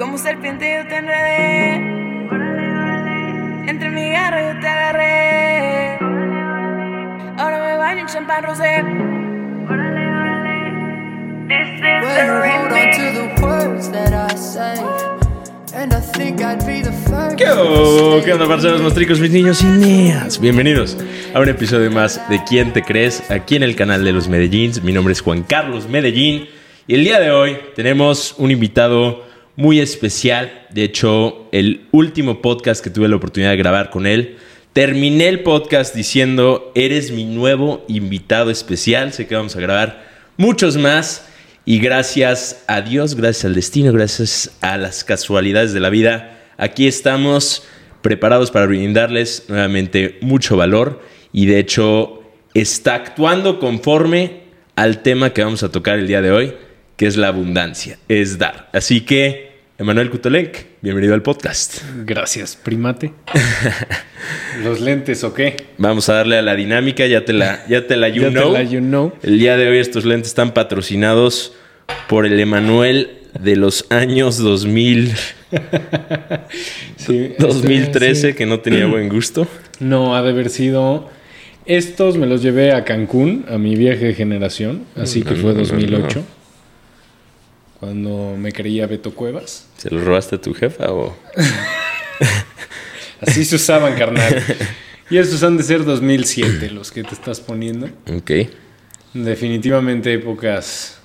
Como serpiente yo te enredé. Entre mi garra yo te agarré. Ahora me baño en champán rosé. This is Well, the you hold on to remix. the words that I say. And I think I'd be the first. ¿Qué, ¿Qué onda, parceros, mostricos, mis niños y niñas? Bienvenidos a un episodio más de ¿Quién te crees? Aquí en el canal de los Medellíns. Mi nombre es Juan Carlos Medellín y el día de hoy tenemos un invitado muy especial. De hecho, el último podcast que tuve la oportunidad de grabar con él, terminé el podcast diciendo, eres mi nuevo invitado especial. Sé que vamos a grabar muchos más. Y gracias a Dios, gracias al destino, gracias a las casualidades de la vida, aquí estamos preparados para brindarles nuevamente mucho valor y de hecho está actuando conforme al tema que vamos a tocar el día de hoy, que es la abundancia, es dar. Así que, Emanuel Kutolenk, bienvenido al podcast. Gracias, primate. ¿Los lentes o qué? Vamos a darle a la dinámica, ya te la, ya te la you Ya te la you know. El día de hoy estos lentes están patrocinados por el Emanuel de los años 2000, Sí, 2013, este, sí. que no tenía buen gusto. No, ha de haber sido. Estos me los llevé a Cancún, a mi viaje generación, así que fue 2008. Cuando me creía Beto Cuevas. ¿Se los robaste a tu jefa o...? Así se usaban, carnal. Y estos han de ser 2007, los que te estás poniendo. Ok. Definitivamente épocas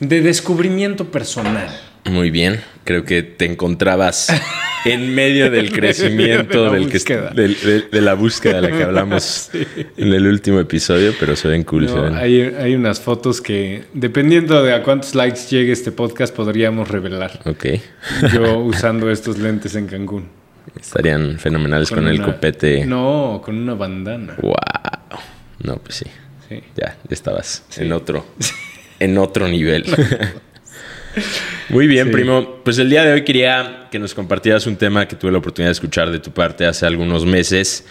de descubrimiento personal. Muy bien. Creo que te encontrabas en medio del crecimiento, De la del que, búsqueda. del- de, de la búsqueda de la que hablamos en el último episodio, pero se ven cool. se No, ven- hay, hay unas fotos que, dependiendo de a cuántos likes llegue este podcast, podríamos revelar. Ok. Yo usando estos lentes en Cancún. Estarían fenomenales con, el una- copete. No, con una bandana. Wow. No, pues sí. Sí. Ya, ya estabas Sí. en otro, en otro nivel. Muy bien, Sí. primo. Pues el día de hoy quería que nos compartieras un tema que tuve la oportunidad de escuchar de tu parte hace algunos meses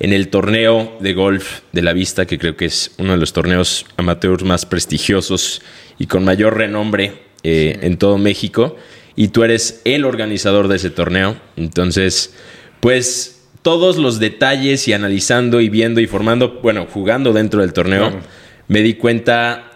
en el torneo de golf de la vista, que creo que es uno de los torneos amateurs más prestigiosos y con mayor renombre eh, en todo México. Y tú eres el organizador de ese torneo. Entonces, pues todos los detalles y analizando y viendo y formando, bueno, jugando dentro del torneo, Claro. me di cuenta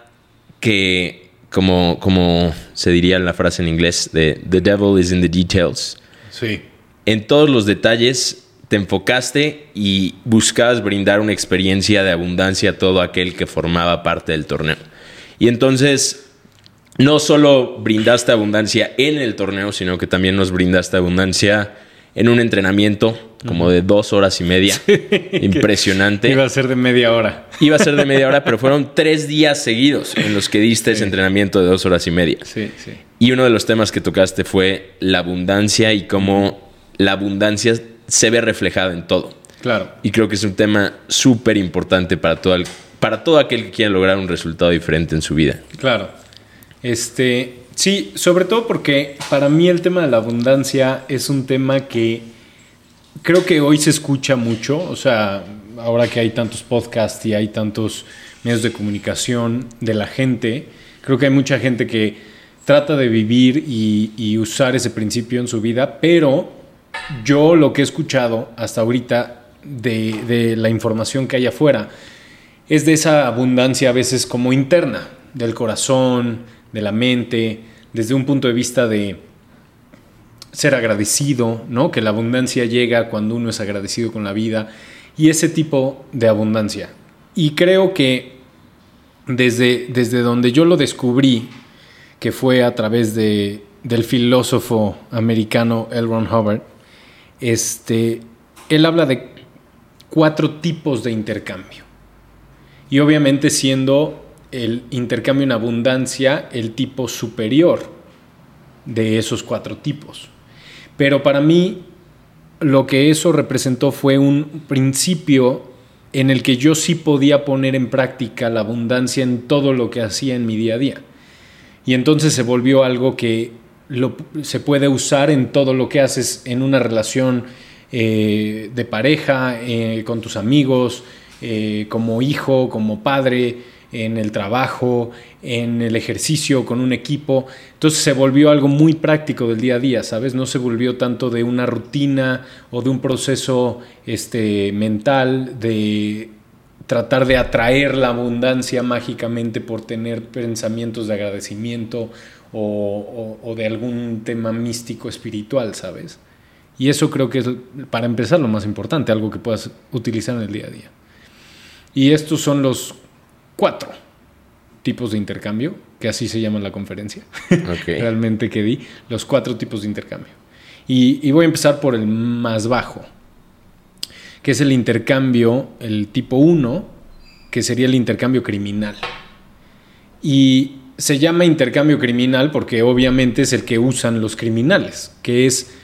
que, como, como se diría en la frase en inglés, de The devil is in the details. Sí. En todos los detalles te enfocaste y buscabas brindar una experiencia de abundancia a todo aquel que formaba parte del torneo. Y entonces, no solo brindaste abundancia en el torneo, sino que también nos brindaste abundancia en un entrenamiento como de dos horas y media. Impresionante. Iba a ser de media hora. Iba a ser de media hora, pero fueron tres días seguidos en los que diste ese entrenamiento de dos horas y media. Sí, sí. Y uno de los temas que tocaste fue la abundancia y cómo la abundancia se ve reflejada en todo. Claro. Y creo que es un tema súper importante para todo, el- para todo aquel que quiera lograr un resultado diferente en su vida. Claro. Este, sí, sobre todo porque para mí el tema de la abundancia es un tema que creo que hoy se escucha mucho, o sea, ahora que hay tantos podcasts y hay tantos medios de comunicación de la gente, creo que hay mucha gente que trata de vivir y, usar ese principio en su vida, pero yo lo que he escuchado hasta ahorita de, de la información que hay afuera es de esa abundancia a veces como interna, del corazón, de la mente, desde un punto de vista de ser agradecido, ¿no? Que la abundancia llega cuando uno es agradecido con la vida y ese tipo de abundancia. Y creo que desde, desde donde yo lo descubrí, que fue a través de, del filósofo americano L. Ron Hubbard, este, él habla de cuatro tipos de intercambio. Y obviamente siendo el intercambio en abundancia el tipo superior de esos cuatro tipos. Pero para mí lo que eso representó fue un principio en el que yo sí podía poner en práctica la abundancia en todo lo que hacía en mi día a día. Y entonces se volvió algo que se puede usar en todo lo que haces en una relación eh, de pareja, eh, con tus amigos, eh, como hijo, como padre, en el trabajo, en el ejercicio, con un equipo. Entonces se volvió algo muy práctico del día a día, ¿sabes? No se volvió tanto de una rutina o de un proceso este, mental de tratar de atraer la abundancia mágicamente por tener pensamientos de agradecimiento o, o- o de algún tema místico espiritual, ¿sabes? Y eso creo que es, para empezar, lo más importante, algo que puedas utilizar en el día a día. Y estos son los cuatro tipos de intercambio, que así se llama la conferencia, realmente que di, los cuatro tipos de intercambio. Y, y voy a empezar por el más bajo, que es el intercambio, el tipo 1, que sería el intercambio criminal. Y se llama intercambio criminal porque obviamente es el que usan los criminales, que es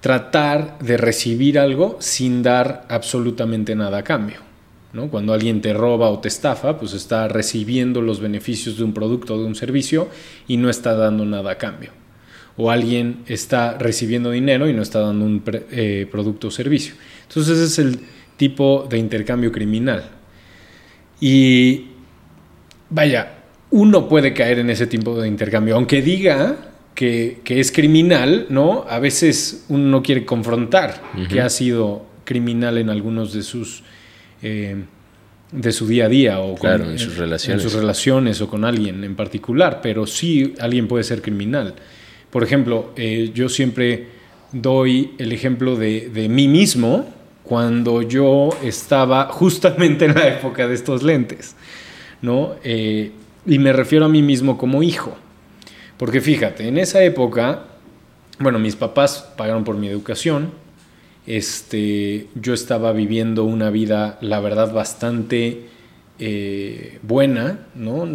tratar de recibir algo sin dar absolutamente nada a cambio. ¿No? Cuando alguien te roba o te estafa, pues está recibiendo los beneficios de un producto o de un servicio y no está dando nada a cambio. O alguien está recibiendo dinero y no está dando un pre- eh, producto o servicio. Entonces ese es el tipo de intercambio criminal. Y vaya, uno puede caer en ese tipo de intercambio, aunque diga que, que es criminal, ¿no? A veces uno no quiere confrontar que ha sido criminal en algunos de sus eh, de su día a día o con- Claro, en sus relaciones. en sus relaciones o con alguien en particular, pero sí alguien puede ser criminal. Por ejemplo, eh, yo siempre doy el ejemplo de, de mí mismo cuando yo estaba justamente en la época de estos lentes, ¿no? Eh, y me refiero a mí mismo como hijo. Porque fíjate, en esa época, bueno, mis papás pagaron por mi educación, este, yo estaba viviendo una vida, la verdad, bastante eh, buena, ¿no?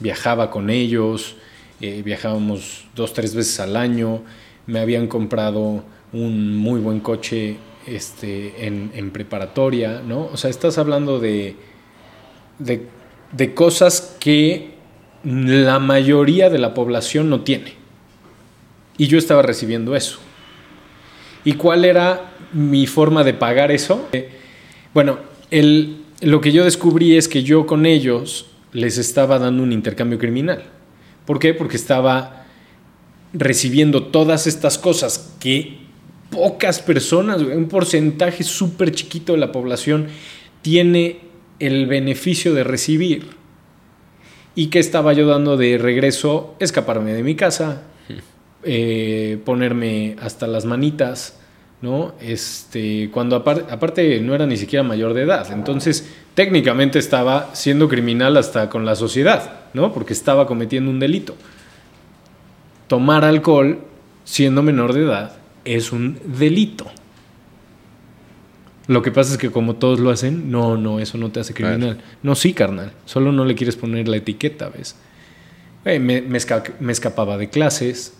Viajaba con ellos, eh, viajábamos dos, tres veces al año, me habían comprado un muy buen coche este, en, preparatoria, ¿no? O sea, estás hablando de, de cosas que la mayoría de la población no tiene. Y yo estaba recibiendo eso. ¿Y cuál era mi forma de pagar eso? Eh, Bueno, el, lo que yo descubrí es que yo con ellos les estaba dando un intercambio criminal. ¿Por qué? Porque estaba recibiendo todas estas cosas que pocas personas, un porcentaje súper chiquito de la población tiene el beneficio de recibir. Y que estaba yo dando de regreso, escaparme de mi casa, eh, ponerme hasta las manitas, ¿no? Este, cuando apar- aparte no era ni siquiera mayor de edad, entonces técnicamente estaba siendo criminal hasta con la sociedad, ¿no? Porque estaba cometiendo un delito. Tomar alcohol siendo menor de edad es un delito. Lo que pasa es que como todos lo hacen, no, no, eso no te hace criminal. No, sí, carnal. Solo no le quieres poner la etiqueta, ¿ves? Eh, me, me esca- me escapaba de clases,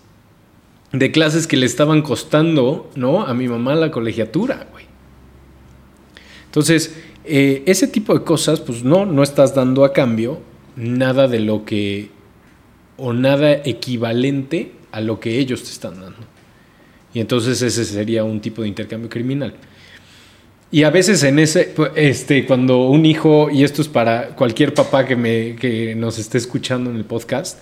de clases que le estaban costando, ¿no? A mi mamá la colegiatura, güey. Entonces, eh, ese tipo de cosas, pues no, no estás dando a cambio nada de lo que, o nada equivalente a lo que ellos te están dando. Y entonces ese sería un tipo de intercambio criminal. Y a veces en ese, este, cuando un hijo, y esto es para cualquier papá que, me, que nos esté escuchando en el podcast,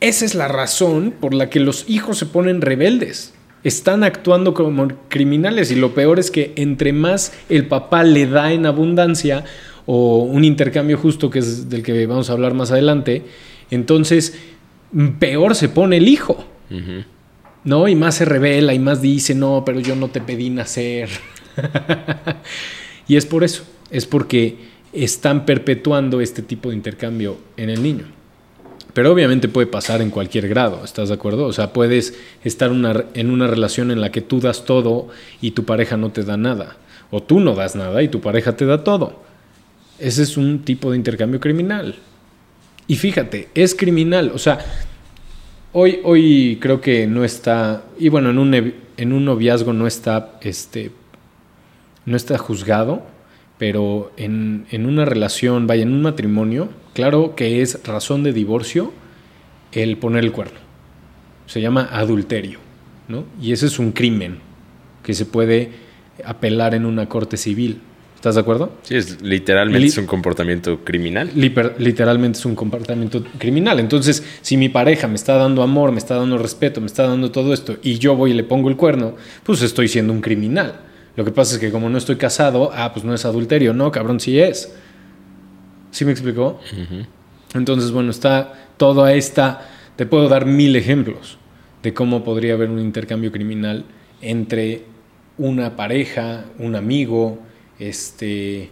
esa es la razón por la que los hijos se ponen rebeldes. Están actuando como criminales y lo peor es que entre más el papá le da en abundancia o un intercambio justo que es del que vamos a hablar más adelante, entonces peor se pone el hijo. ¿no? Y más se revela y más dice, no, pero yo no te pedí nacer. y es por eso, es porque están perpetuando este tipo de intercambio en el niño. Pero obviamente puede pasar en cualquier grado, ¿estás de acuerdo? O sea, puedes estar en una relación en la que tú das todo y tu pareja no te da nada. O tú no das nada y tu pareja te da todo. Ese es un tipo de intercambio criminal. Y fíjate, es criminal. O sea, Hoy, hoy creo que no está, y bueno, en un, en un noviazgo no está, este, no está juzgado, pero en, en una relación, vaya, en un matrimonio, claro que es razón de divorcio el poner el cuerno. Se llama adulterio, ¿no? Y ese es un crimen que se puede apelar en una corte civil. ¿Estás de acuerdo? Sí, es, literalmente Li- es un comportamiento criminal. Literalmente es un comportamiento criminal. Entonces, si mi pareja me está dando amor, me está dando respeto, me está dando todo esto, y yo voy y le pongo el cuerno, pues estoy siendo un criminal. Lo que pasa es que como no estoy casado, ah, pues no es adulterio. No, cabrón, sí es. ¿Sí me explicó? Entonces, bueno, está toda esta... Te puedo dar mil ejemplos de cómo podría haber un intercambio criminal entre una pareja, un amigo, este,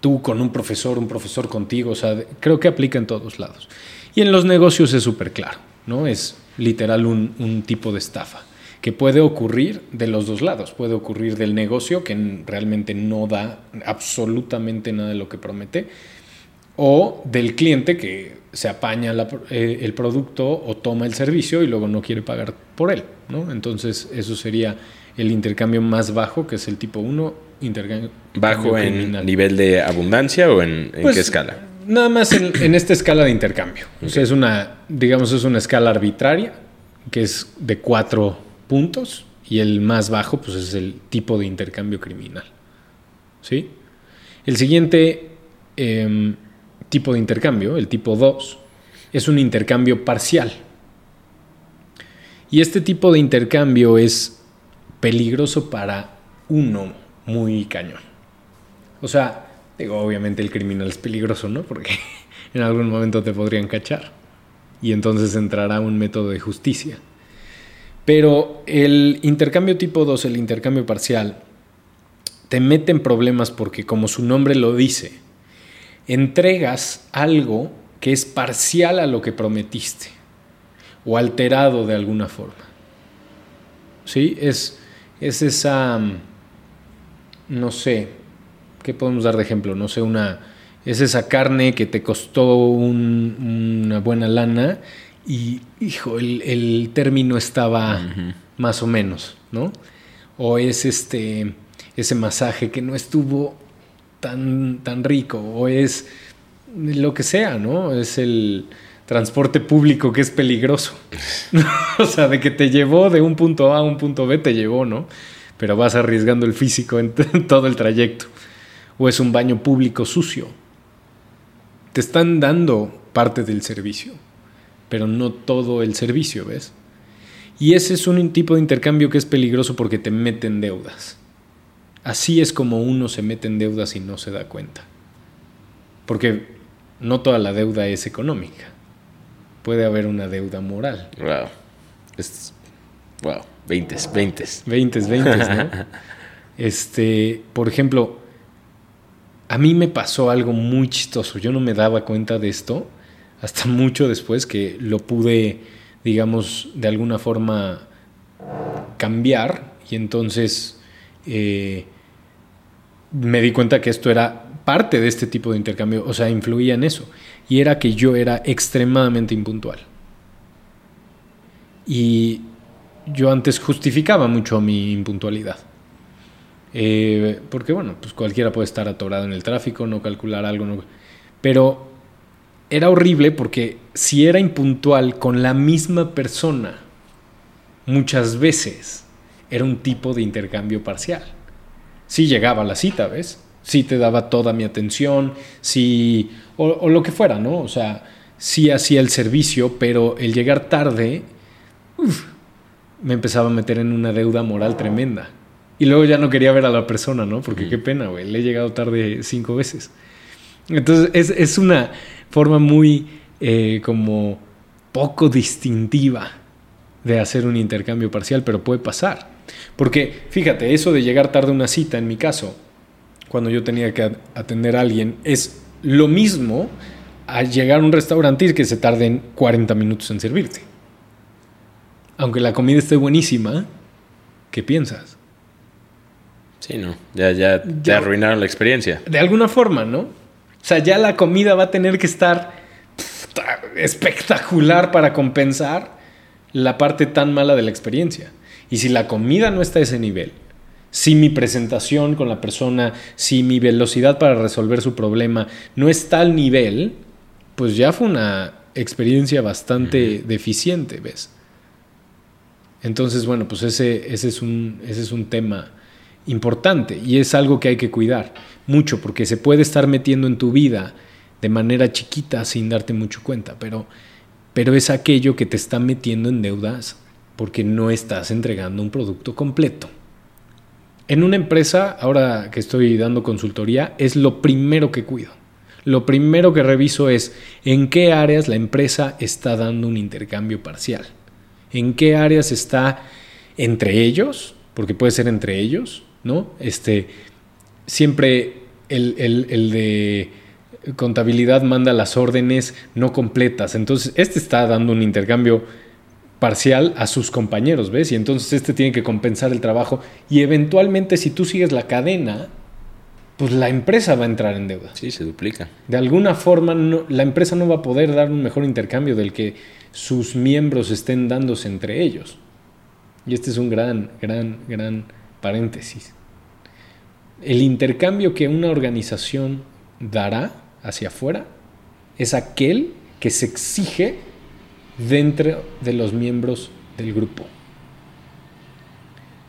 tú con un profesor, un profesor contigo, o sea, creo que aplica en todos lados. Y en los negocios es súper claro, ¿no? Es literal un, un tipo de estafa que puede ocurrir de los dos lados. Puede ocurrir del negocio, que realmente no da absolutamente nada de lo que promete, o del cliente que se apaña la eh, el producto o toma el servicio y luego no quiere pagar por él, ¿no? Entonces, eso sería el intercambio más bajo, que es el tipo 1, intercambio ¿Bajo en criminal. nivel de abundancia o en, en Pues, qué escala? Nada más en, en esta escala de intercambio. O sea, es una, digamos, es una escala arbitraria, que es de cuatro puntos, y el más bajo, pues es el tipo de intercambio criminal. ¿Sí? El siguiente em, tipo de intercambio, el tipo 2, es un intercambio parcial. Y este tipo de intercambio es peligroso para uno muy cañón. O sea, digo, obviamente el criminal es peligroso, ¿no? Porque en algún momento te podrían cachar. Y entonces entrará un método de justicia. Pero el intercambio tipo 2, el intercambio parcial, te mete en problemas porque, como su nombre lo dice, entregas algo que es parcial a lo que prometiste o alterado de alguna forma. ¿Sí? Es, es esa, mm, no sé, ¿qué podemos dar de ejemplo? No sé, una, es esa carne que te costó un- una buena lana y, hijo, el, el término estaba más o menos, ¿no? O es este, ese masaje que no estuvo tan, tan rico, o es lo que sea, ¿no? Es el transporte público que es peligroso. o sea, de que te llevó de un punto A a un punto B, te llevó, ¿no? Pero vas arriesgando el físico en, en todo el trayecto. O es un baño público sucio. Te están dando parte del servicio, pero no todo el servicio, ¿ves? Y ese es un tipo de intercambio que es peligroso porque te meten deudas. Así es como uno se mete en deudas y no se da cuenta. Porque no toda la deuda es económica. Puede haber una deuda moral. Wow. Es, wow. 20, 20. 20, 20, ¿no? Este, por ejemplo, a mí me pasó algo muy chistoso. Yo no me daba cuenta de esto hasta mucho después que lo pude, digamos, de alguna forma cambiar y entonces eh, me di cuenta que esto era parte de este tipo de intercambio, o sea, influía en eso. Y era que yo era extremadamente impuntual. Y yo antes justificaba mucho mi impuntualidad. Eh, porque bueno, pues cualquiera puede estar atorado en el tráfico, no calcular algo, no- pero era horrible porque si era impuntual con la misma persona, muchas veces era un tipo de intercambio parcial. Sí llegaba a la cita, ¿ves? Sí te daba toda mi atención, sí, o, o lo que fuera, ¿no? O sea, sí hacía el servicio, pero el llegar tarde uf, me empezaba a meter en una deuda moral tremenda. Y luego ya no quería ver a la persona, ¿no? Porque qué pena, güey. Le he llegado tarde cinco veces. Entonces es, es una forma muy eh, como poco distintiva de hacer un intercambio parcial, pero puede pasar. Porque fíjate, eso de llegar tarde a una cita, en mi caso, cuando yo tenía que atender a alguien, es lo mismo a llegar a un restaurante y que se tarden 40 minutos en servirte. Aunque la comida esté buenísima, ¿qué piensas? Sí, no. Ya, ya te Ya. arruinaron la experiencia. De alguna forma, ¿no? O sea, ya la comida va a tener que estar espectacular para compensar la parte tan mala de la experiencia. Y si la comida no está a ese nivel, si mi presentación con la persona, si mi velocidad para resolver su problema no está al nivel, pues ya fue una experiencia bastante deficiente, ¿ves? Entonces, bueno, pues ese, ese, es un, ese es un tema importante y es algo que hay que cuidar mucho porque se puede estar metiendo en tu vida de manera chiquita sin darte mucho cuenta, pero, pero es aquello que te está metiendo en deudas porque no estás entregando un producto completo. En una empresa, ahora que estoy dando consultoría, es lo primero que cuido. Lo primero que reviso es en qué áreas la empresa está dando un intercambio parcial. En qué áreas está entre ellos, porque puede ser entre ellos, ¿no? Este, siempre el, el, el de contabilidad manda las órdenes no completas. Entonces, este está dando un intercambio parcial a sus compañeros, ¿ves? Y entonces este tiene que compensar el trabajo y eventualmente si tú sigues la cadena, pues la empresa va a entrar en deuda. Sí, se duplica. De alguna forma no- la empresa no va a poder dar un mejor intercambio del que sus miembros estén dándose entre ellos. Y este es un gran, gran, gran paréntesis. El intercambio que una organización dará hacia afuera es aquel que se exige dentro de los miembros del grupo.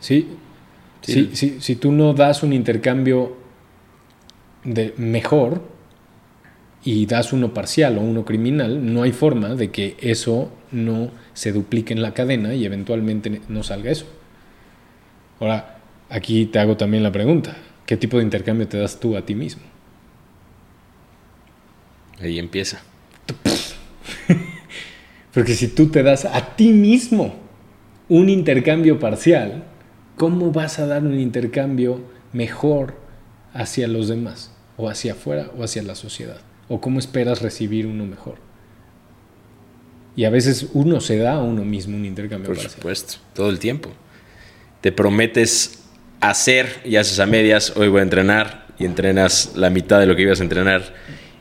¿Sí? Sí. Si, si- si tú no das un intercambio de mejor y das uno parcial o uno criminal, no hay forma de que eso no se duplique en la cadena y eventualmente no salga eso. Ahora, aquí te hago también la pregunta, ¿qué tipo de intercambio te das tú a ti mismo? Ahí empieza. Porque si tú te das a ti mismo un intercambio parcial, ¿cómo vas a dar un intercambio mejor hacia los demás? O hacia afuera o hacia la sociedad. ¿O cómo esperas recibir uno mejor? Y a veces uno se da a uno mismo un intercambio Por parcial. supuesto, todo el tiempo. Te prometes hacer y haces a medias, hoy voy a entrenar y entrenas la mitad de lo que ibas a entrenar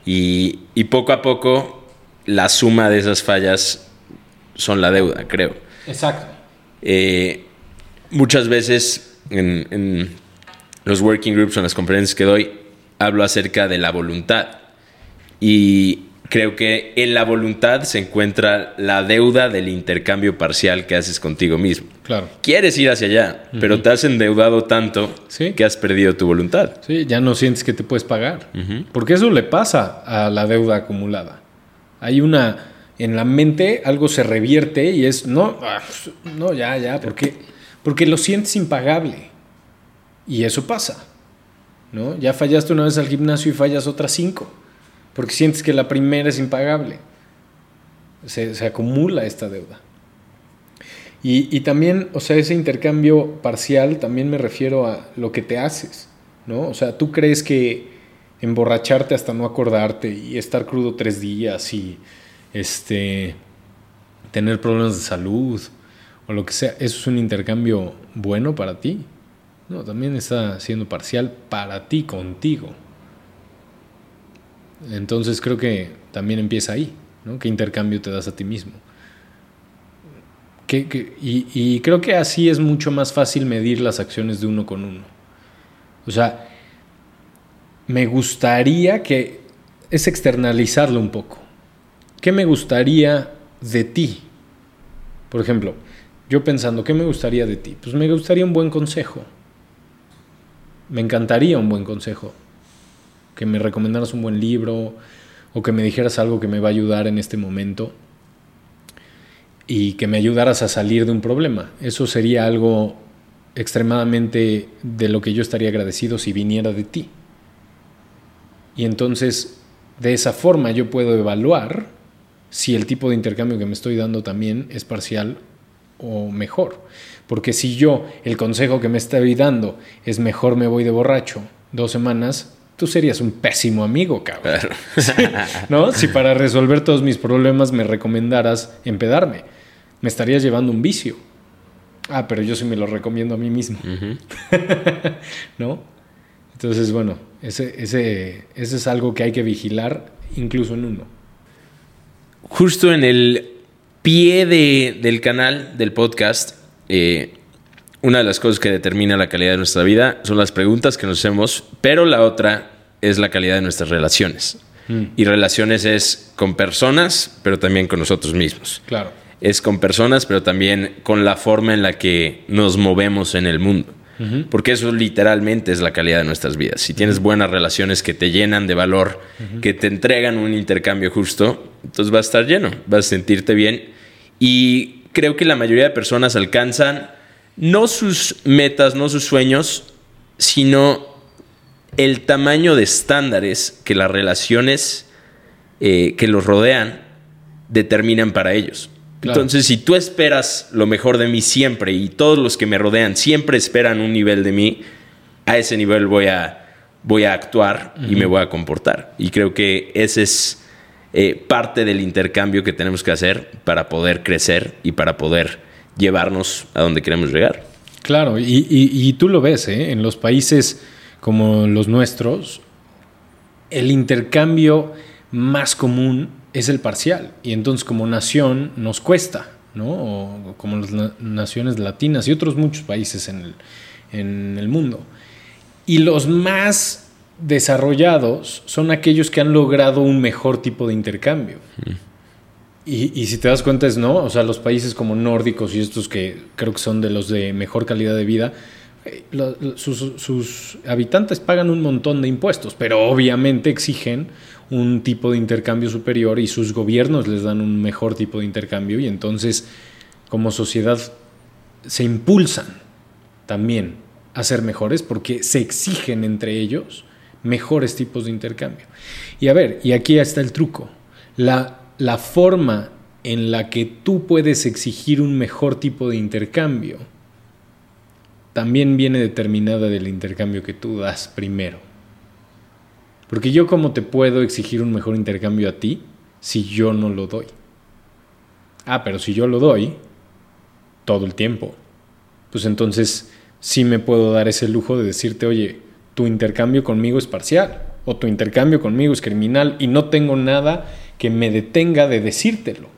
y, y poco a poco la suma de esas fallas son la deuda, creo. Exacto. Eh, muchas veces en, en los working groups o en las conferencias que doy, hablo acerca de la voluntad. Y creo que en la voluntad se encuentra la deuda del intercambio parcial que haces contigo mismo. Claro. Quieres ir hacia allá, pero te has endeudado tanto Sí. que has perdido tu voluntad. Sí, ya no sientes que te puedes pagar. Porque eso le pasa a la deuda acumulada. Hay una, en la mente algo se revierte y es, no, ah, no, ya, ya, porque, porque lo sientes impagable. Y eso pasa. ¿no? Ya fallaste una vez al gimnasio y fallas otras cinco. Porque sientes que la primera es impagable. Se, acumula esta deuda. Y, y también, o sea, ese intercambio parcial también me refiero a lo que te haces, ¿no? O sea, tú crees que emborracharte hasta no acordarte y estar crudo tres días y este tener problemas de salud o lo que sea, eso es un intercambio bueno para ti. No, también está siendo parcial para ti, contigo. Entonces creo que también empieza ahí, ¿no? ¿Qué intercambio te das a ti mismo? Y, y creo que así es mucho más fácil medir las acciones de uno con uno. O sea, me gustaría que es externalizarlo un poco. ¿Qué me gustaría de ti? Por ejemplo, yo pensando, ¿qué me gustaría de ti? Pues me gustaría un buen consejo. Me encantaría un buen consejo. Que me recomendaras un buen libro o que me dijeras algo que me va a ayudar en este momento y que me ayudaras a salir de un problema. Eso sería algo extremadamente de lo que yo estaría agradecido si viniera de ti. Y entonces, de esa forma yo puedo evaluar si el tipo de intercambio que me estoy dando también es parcial o mejor. Porque si yo, el consejo que me estoy dando es mejor me voy de borracho dos semanas, tú serías un pésimo amigo, cabrón. Claro. ¿No? Si para resolver todos mis problemas me recomendaras empedarme, me estarías llevando un vicio. Ah, pero yo sí me lo recomiendo a mí mismo. ¿No? Entonces, bueno, ese, ese, ese es algo que hay que vigilar incluso en uno. Justo en el pie de- del canal, del podcast, eh, una de las cosas que determina la calidad de nuestra vida son las preguntas que nos hacemos, pero la otra es la calidad de nuestras relaciones. Y relaciones es con personas, pero también con nosotros mismos. Claro. Es con personas, pero también con la forma en la que nos movemos en el mundo. porque eso literalmente es la calidad de nuestras vidas. Si tienes buenas relaciones que te llenan de valor, que te entregan un intercambio justo, entonces vas a estar lleno, vas a sentirte bien. Y creo que la mayoría de personas alcanzan no sus metas, no sus sueños, sino el tamaño de estándares que las relaciones eh, que los rodean determinan para ellos. Claro. Entonces, si tú esperas lo mejor de mí siempre y todos los que me rodean siempre esperan un nivel de mí, a ese nivel voy a, voy a actuar y me voy a comportar. Y creo que ese es eh, parte del intercambio que tenemos que hacer para poder crecer y para poder llevarnos a donde queremos llegar. Claro, y, y- y tú lo ves, ¿eh? en los países como los nuestros, el intercambio más común es el parcial. Y entonces como nación nos cuesta, ¿no? O como las na- naciones latinas y otros muchos países en el, en el mundo. Y los más desarrollados son aquellos que han logrado un mejor tipo de intercambio. Y, si te das cuenta es no, o sea, los países como nórdicos y estos que creo que son de los de mejor calidad de vida, eh, sus, sus habitantes pagan un montón de impuestos, pero obviamente exigen un tipo de intercambio superior y sus gobiernos les dan un mejor tipo de intercambio y entonces como sociedad se impulsan también a ser mejores porque se exigen entre ellos mejores tipos de intercambio. Y a ver, y aquí está el truco. La, la forma en la que tú puedes exigir un mejor tipo de intercambio también viene determinada del intercambio que tú das primero. Porque yo cómo te puedo exigir un mejor intercambio a ti si yo no lo doy. Ah, pero si yo lo doy todo el tiempo, pues entonces sí me puedo dar ese lujo de decirte, oye, tu intercambio conmigo es parcial o tu intercambio conmigo es criminal y no tengo nada que me detenga de decírtelo.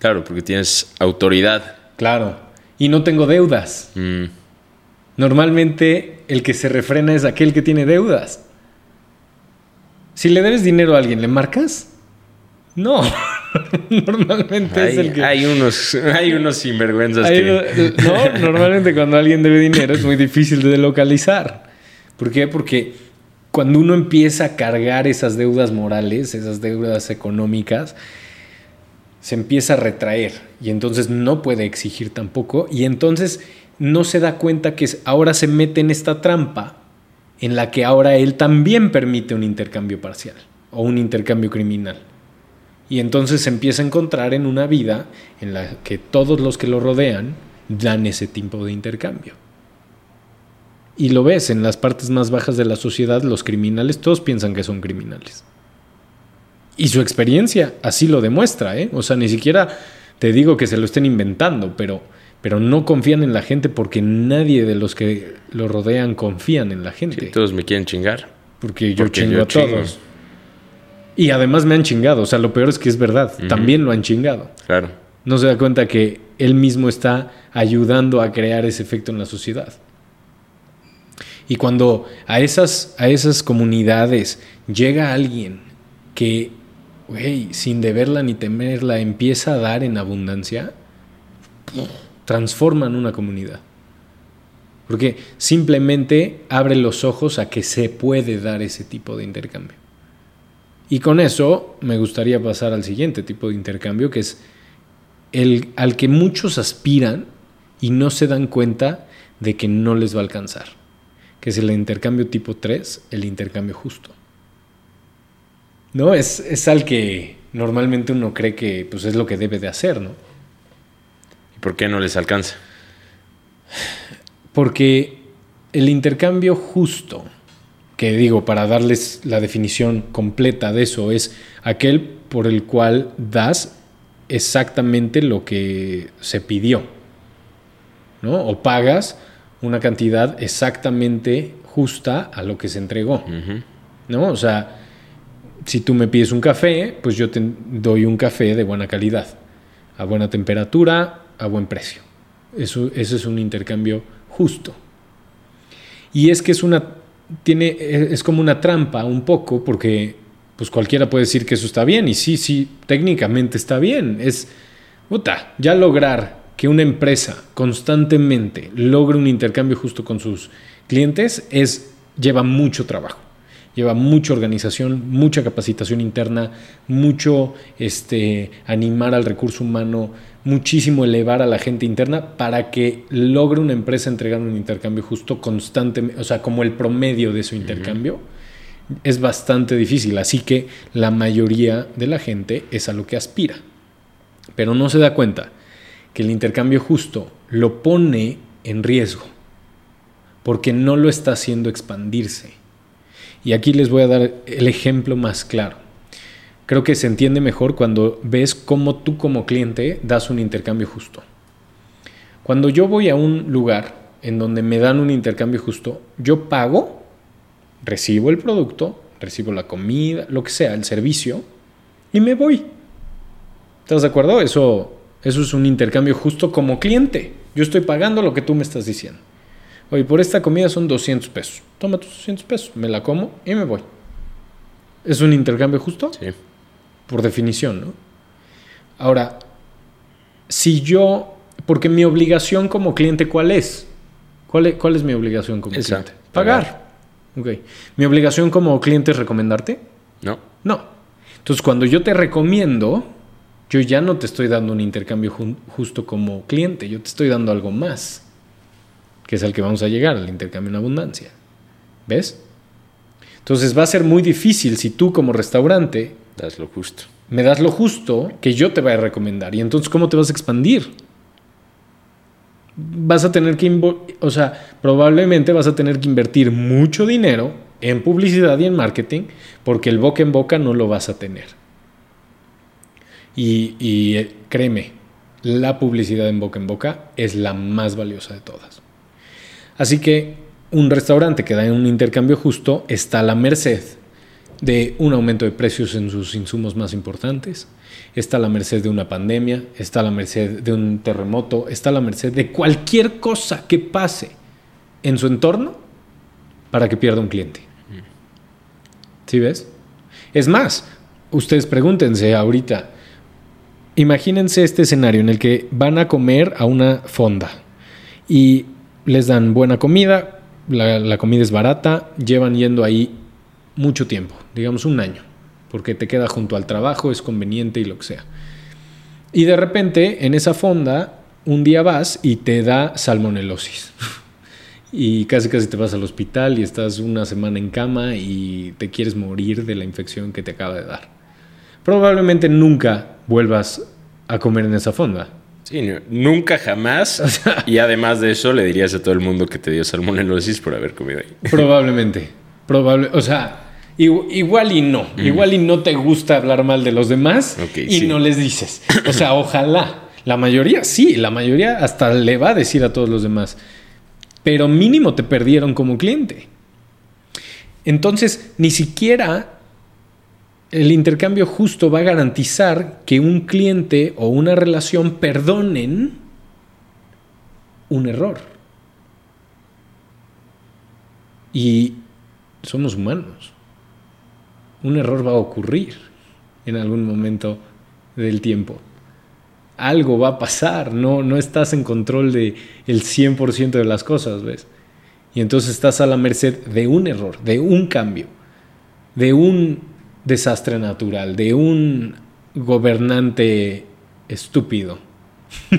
Claro, porque tienes autoridad. Claro. Y no tengo deudas. Mm, Normalmente el que se refrena es aquel que tiene deudas. Si le debes dinero a alguien, ¿le marcas? No. Normalmente es el que... hay unos, hay unos sinvergüenzas que... no, normalmente cuando alguien debe dinero es muy difícil de localizar. ¿Por qué? Porque cuando uno empieza a cargar esas deudas morales, esas deudas económicas, se empieza a retraer y entonces no puede exigir tampoco y entonces no se da cuenta que ahora se mete en esta trampa en la que ahora él también permite un intercambio parcial o un intercambio criminal. Y entonces se empieza a encontrar en una vida en la que todos los que lo rodean dan ese tipo de intercambio. Y lo ves en las partes más bajas de la sociedad, los criminales todos piensan que son criminales. Y su experiencia así lo demuestra, ¿eh? O sea, ni siquiera te digo que se lo estén inventando, pero, pero no confían en la gente porque nadie de los que lo rodean confían en la gente. Sí, todos me quieren chingar. Porque yo Porque chingo yo a chingo. todos. Y además me han chingado. O sea, lo peor es que es verdad. También lo han chingado. Claro. No se da cuenta que él mismo está ayudando a crear ese efecto en la sociedad. Y cuando a esas, a esas comunidades llega alguien que, güey, sin deberla ni temerla, empieza a dar en abundancia, transforman una comunidad. Porque simplemente abre los ojos a que se puede dar ese tipo de intercambio. Y con eso me gustaría pasar al siguiente tipo de intercambio, que es el al que muchos aspiran y no se dan cuenta de que no les va a alcanzar, que es el intercambio tipo 3, el intercambio justo. ¿No? Es, es al que normalmente uno cree que pues, es lo que debe de hacer, ¿no? ¿Y por qué no les alcanza? Porque el intercambio justo, que digo, para darles la definición completa de eso, es aquel por el cual das exactamente lo que se pidió, ¿no? O pagas una cantidad exactamente justa a lo que se entregó. ¿no? O sea, si tú me pides un café, pues yo te doy un café de buena calidad, a buena temperatura, a buen precio. Eso, eso es un intercambio justo. Y es que es una tiene es como una trampa un poco porque pues cualquiera puede decir que eso está bien y sí, sí, técnicamente está bien. Es puta, ya lograr que una empresa constantemente logre un intercambio justo con sus clientes es lleva mucho trabajo. Lleva mucha organización, mucha capacitación interna, mucho este, animar al recurso humano, muchísimo elevar a la gente interna para que logre una empresa entregar un intercambio justo constantemente, o sea, como el promedio de su intercambio. Es bastante difícil, así que la mayoría de la gente es a lo que aspira. Pero no se da cuenta que el intercambio justo lo pone en riesgo, porque no lo está haciendo expandirse. Y aquí les voy a dar el ejemplo más claro. Creo que se entiende mejor cuando ves cómo tú como cliente das un intercambio justo. Cuando yo voy a un lugar en donde me dan un intercambio justo, yo pago, recibo el producto, recibo la comida, lo que sea, el servicio, y me voy. ¿Estás de acuerdo? Eso, eso es un intercambio justo como cliente. Yo estoy pagando lo que tú me estás diciendo. Oye, por esta comida son 200 pesos. Toma tus 200 pesos, me la como y me voy. ¿Es un intercambio justo? Sí. Por definición, ¿no? Ahora, si yo, porque mi obligación como cliente, ¿cuál es? ¿Cuál es, cuál es mi obligación como cliente? Pagar. Ok. ¿Mi obligación como cliente es recomendarte? No. No. Entonces, cuando yo te recomiendo, yo ya no te estoy dando un intercambio justo como cliente, yo te estoy dando algo más, que es al que vamos a llegar, al intercambio en abundancia. ¿Ves? Entonces va a ser muy difícil si tú como restaurante Das lo justo. me das lo justo que yo te voy a recomendar. Y entonces, ¿cómo te vas a expandir? Vas a tener que, o sea, probablemente vas a tener que invertir mucho dinero en publicidad y en marketing porque el boca en boca no lo vas a tener. Y, y, eh, créeme, la publicidad en boca en boca es la más valiosa de todas. Así que un restaurante que da un intercambio justo está a la merced de un aumento de precios en sus insumos más importantes, está a la merced de una pandemia, está a la merced de un terremoto, está a la merced de cualquier cosa que pase en su entorno para que pierda un cliente. ¿Sí ves? Es más, ustedes pregúntense ahorita, imagínense este escenario en el que van a comer a una fonda y les dan buena comida, la, comida es barata, llevan yendo ahí mucho tiempo, digamos un año, porque te queda junto al trabajo, es conveniente y lo que sea. Y de repente en esa fonda un día vas y te da salmonelosis. Y casi casi te vas al hospital y estás una semana en cama y te quieres morir de la infección que te acaba de dar. Probablemente nunca vuelvas a comer en esa fonda. Sí, no- nunca jamás. y además de eso, le dirías a todo el mundo que te dio salmonelosis por haber comido ahí. Probablemente. Probable, o sea, igu- igual y no. Igual y no te gusta hablar mal de los demás Ok, y sí. no les dices. O sea, ojalá. La mayoría sí, la mayoría hasta le va a decir a todos los demás. Pero mínimo te perdieron como cliente. Entonces, ni siquiera el intercambio justo va a garantizar que un cliente o una relación perdonen un error. Y somos humanos. Un error va a ocurrir en algún momento del tiempo. Algo va a pasar, no, no estás en control del el 100% de las cosas, ¿ves? Y entonces estás a la merced de un error, de un cambio, de un desastre natural, de un gobernante estúpido,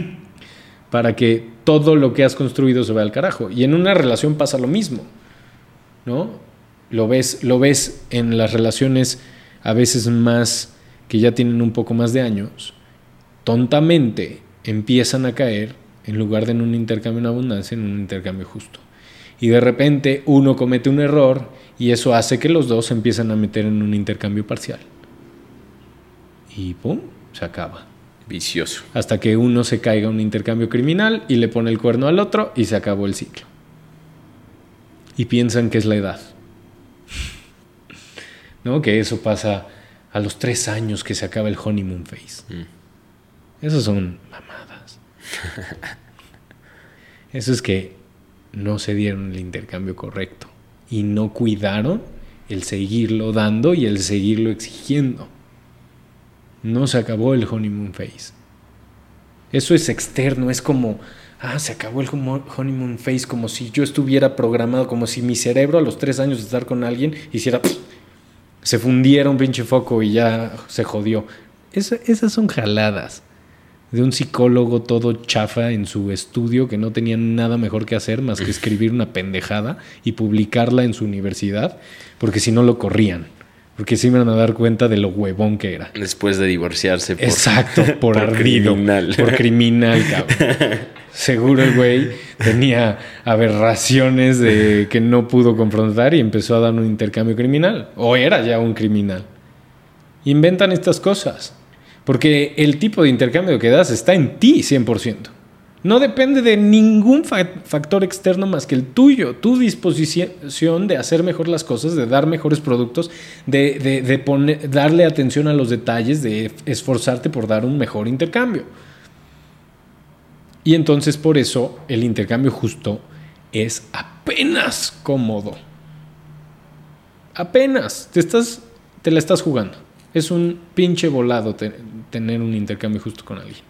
para que todo lo que has construido se vaya al carajo. Y en una relación pasa lo mismo. ¿no? Lo ves, lo ves en las relaciones a veces más que ya tienen un poco más de años, tontamente empiezan a caer en lugar de en un intercambio en abundancia, en un intercambio justo. Y de repente uno comete un error y eso hace que los dos se empiezan a meter en un intercambio parcial. Y pum, se acaba. Vicioso. Hasta que uno se caiga en un intercambio criminal y le pone el cuerno al otro y se acabó el ciclo. Y piensan que es la edad. ¿No? Que eso pasa a los tres años que se acaba el honeymoon phase. Esas son mamadas. Eso es que no se dieron el intercambio correcto y no cuidaron el seguirlo dando y el seguirlo exigiendo. No se acabó el honeymoon phase. Eso es externo, es como, ah, se acabó el honeymoon phase, como si yo estuviera programado, como si mi cerebro a los tres años de estar con alguien hiciera, se fundiera un pinche foco y ya se jodió. Esa- esas son jaladas de un psicólogo todo chafa en su estudio que no tenía nada mejor que hacer más que escribir una pendejada y publicarla en su universidad, porque si no lo corrían, porque se iban a dar cuenta de lo huevón que era. Después de divorciarse por, Exacto, por, por ardido, criminal. por criminal, cabrón. Seguro el güey tenía aberraciones de que no pudo confrontar y empezó a dar un intercambio criminal. O era ya un criminal. Inventan estas cosas. Porque el tipo de intercambio que das está en ti 100%. No depende de ningún fa- factor externo más que el tuyo, tu disposición de hacer mejor las cosas, de dar mejores productos, de, darle atención a los detalles, de esforzarte por dar un mejor intercambio. Y entonces por eso el intercambio justo es apenas cómodo. Apenas te estás te la estás jugando. Es un pinche volado te- tener un intercambio justo con alguien.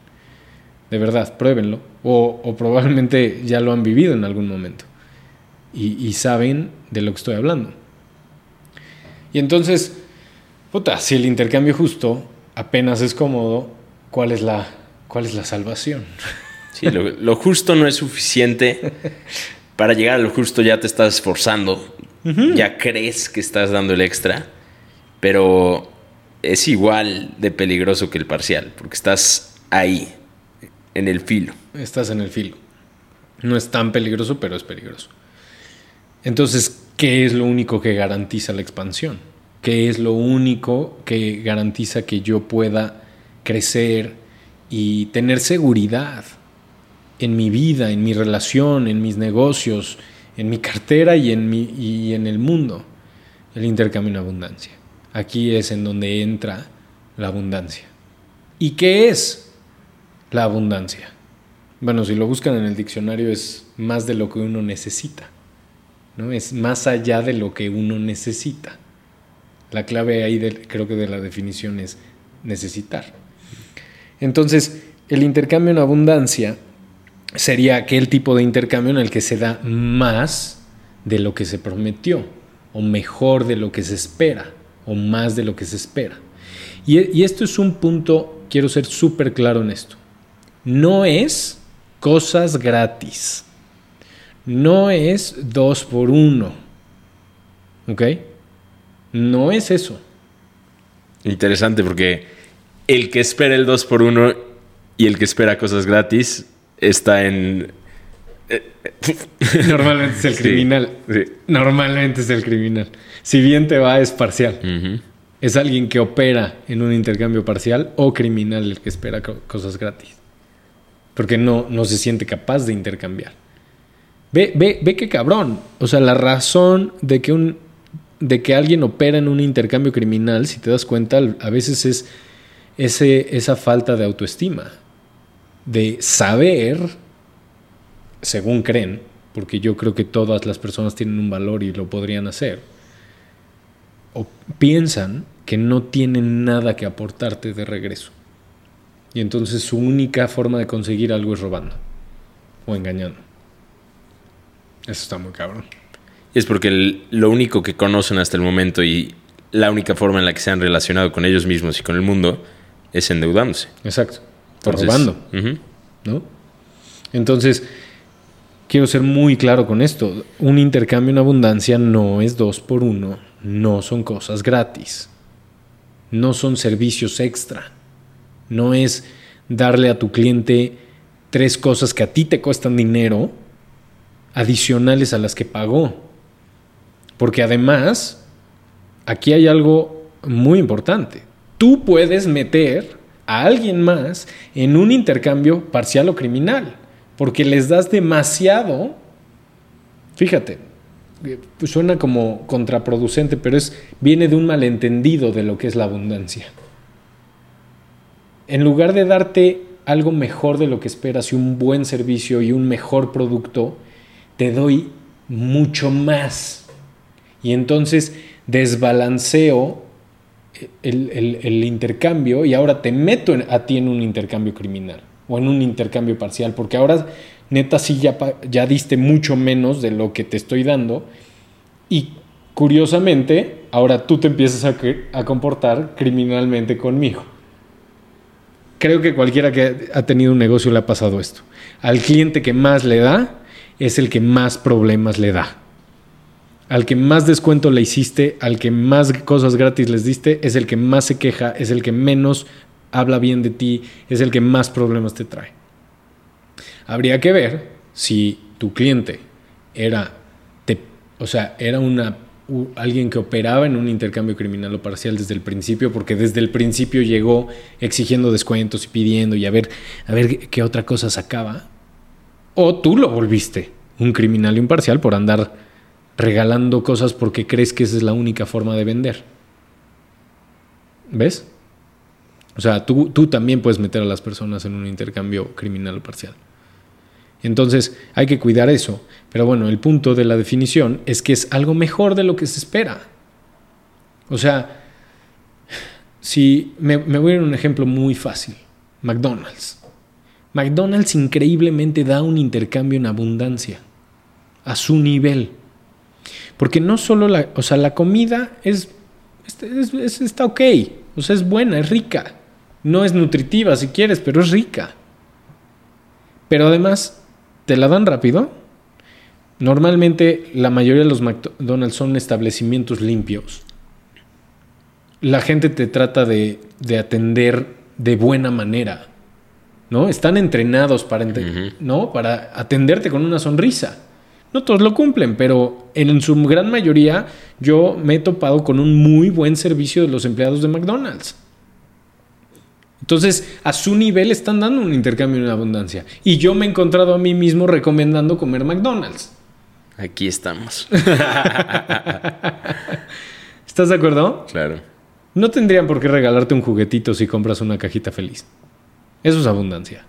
De verdad, pruébenlo. O, o probablemente ya lo han vivido en algún momento. Y, y saben de lo que estoy hablando. Y entonces, puta, si el intercambio justo apenas es cómodo, ¿cuál es la, cuál es la salvación? Sí, lo, lo justo no es suficiente. Para llegar a lo justo ya te estás esforzando. Ya crees que estás dando el extra. Pero es igual de peligroso que el parcial. Porque estás ahí, en el filo. Estás en el filo. No es tan peligroso, pero es peligroso. Entonces, ¿qué es lo único que garantiza la expansión? ¿Qué es lo único que garantiza que yo pueda crecer y tener seguridad en mi vida, en mi relación, en mis negocios, en mi cartera y en, mi, y en el mundo? El intercambio en abundancia. Aquí es en donde entra la abundancia. ¿Y qué es la abundancia? Bueno, si lo buscan en el diccionario es más de lo que uno necesita. ¿no? Es más allá de lo que uno necesita. La clave ahí creo que de la definición es necesitar. Entonces, el intercambio en abundancia sería aquel tipo de intercambio en el que se da más de lo que se prometió, o mejor de lo que se espera, o más de lo que se espera. Y, esto es un punto, quiero ser súper claro en esto. No es cosas gratis. No es dos por uno. ¿Ok? No es eso. Interesante porque el que espera el 2 por 1 y el que espera cosas gratis está en... Normalmente es el criminal. sí. Normalmente es el criminal. Si bien te va, es parcial. Es alguien que opera en un intercambio parcial o criminal el que espera co- cosas gratis. Porque no, no se siente capaz de intercambiar. Ve, ve, ve qué cabrón. O sea, la razón de que, un, de que alguien opera en un intercambio criminal, si te das cuenta, a veces es ese, esa falta de autoestima. De saber, según creen, porque yo creo que todas las personas tienen un valor y lo podrían hacer, o piensan que no tienen nada que aportarte de regreso. Y entonces su única forma de conseguir algo es robando o engañando. Eso está muy cabrón. Es porque el- lo único que conocen hasta el momento y la única forma en la que se han relacionado con ellos mismos y con el mundo es endeudándose. Exacto. Entonces, robando. ¿no? Entonces, quiero ser muy claro con esto. Un intercambio en abundancia no es dos por uno, no son cosas gratis, no son servicios extra, no es darle a tu cliente tres cosas que a ti te cuestan dinero adicionales a las que pagó. Porque además, aquí hay algo muy importante. Tú puedes meter a alguien más en un intercambio parcial o criminal, porque les das demasiado. Fíjate, eh, pues suena como contraproducente, pero es viene de un malentendido de lo que es la abundancia. En lugar de darte algo mejor de lo que esperas y un buen servicio y un mejor producto, te doy mucho más. Y entonces desbalanceo el, el- el intercambio y ahora te meto a ti en un intercambio criminal. O en un intercambio parcial, porque ahora neta sí ya, ya diste mucho menos de lo que te estoy dando y curiosamente ahora tú te empiezas a, a comportar criminalmente conmigo. Creo que cualquiera que ha tenido un negocio le ha pasado esto. Al cliente que más le da es el que más problemas le da. Al que más descuento le hiciste, al que más cosas gratis les diste, es el que más se queja, es el que menos habla bien de ti, es el que más problemas te trae. Habría que ver si tu cliente era, o sea, era una, alguien que operaba en un intercambio criminal o parcial desde el principio, porque desde el principio llegó exigiendo descuentos y pidiendo y a ver, a ver qué otra cosa sacaba. O tú lo volviste un criminal imparcial por andar regalando cosas porque crees que esa es la única forma de vender. ¿Ves? O sea, tú, tú también puedes meter a las personas en un intercambio criminal o parcial. Entonces, hay que cuidar eso. Pero bueno, el punto de la definición es que es algo mejor de lo que se espera. O sea, si me, voy a un ejemplo muy fácil. McDonald's. McDonald's increíblemente da un intercambio en abundancia a su nivel. Porque no solo la, o sea, la comida es, es- es- está ok, o sea, es buena, es rica. No es nutritiva si quieres, pero es rica. Pero además, te la dan rápido. Normalmente la mayoría de los McDonald's son establecimientos limpios. La gente te trata de, de atender de buena manera. ¿No? Están entrenados para, ¿no? para atenderte con una sonrisa. No todos lo cumplen, pero en su gran mayoría yo me he topado con un muy buen servicio de los empleados de McDonald's. Entonces, a su nivel están dando un intercambio en abundancia. Y yo me he encontrado a mí mismo recomendando comer McDonald's. Aquí estamos. ¿Estás de acuerdo? claro. No tendrían por qué regalarte un juguetito si compras una cajita feliz. Eso es abundancia.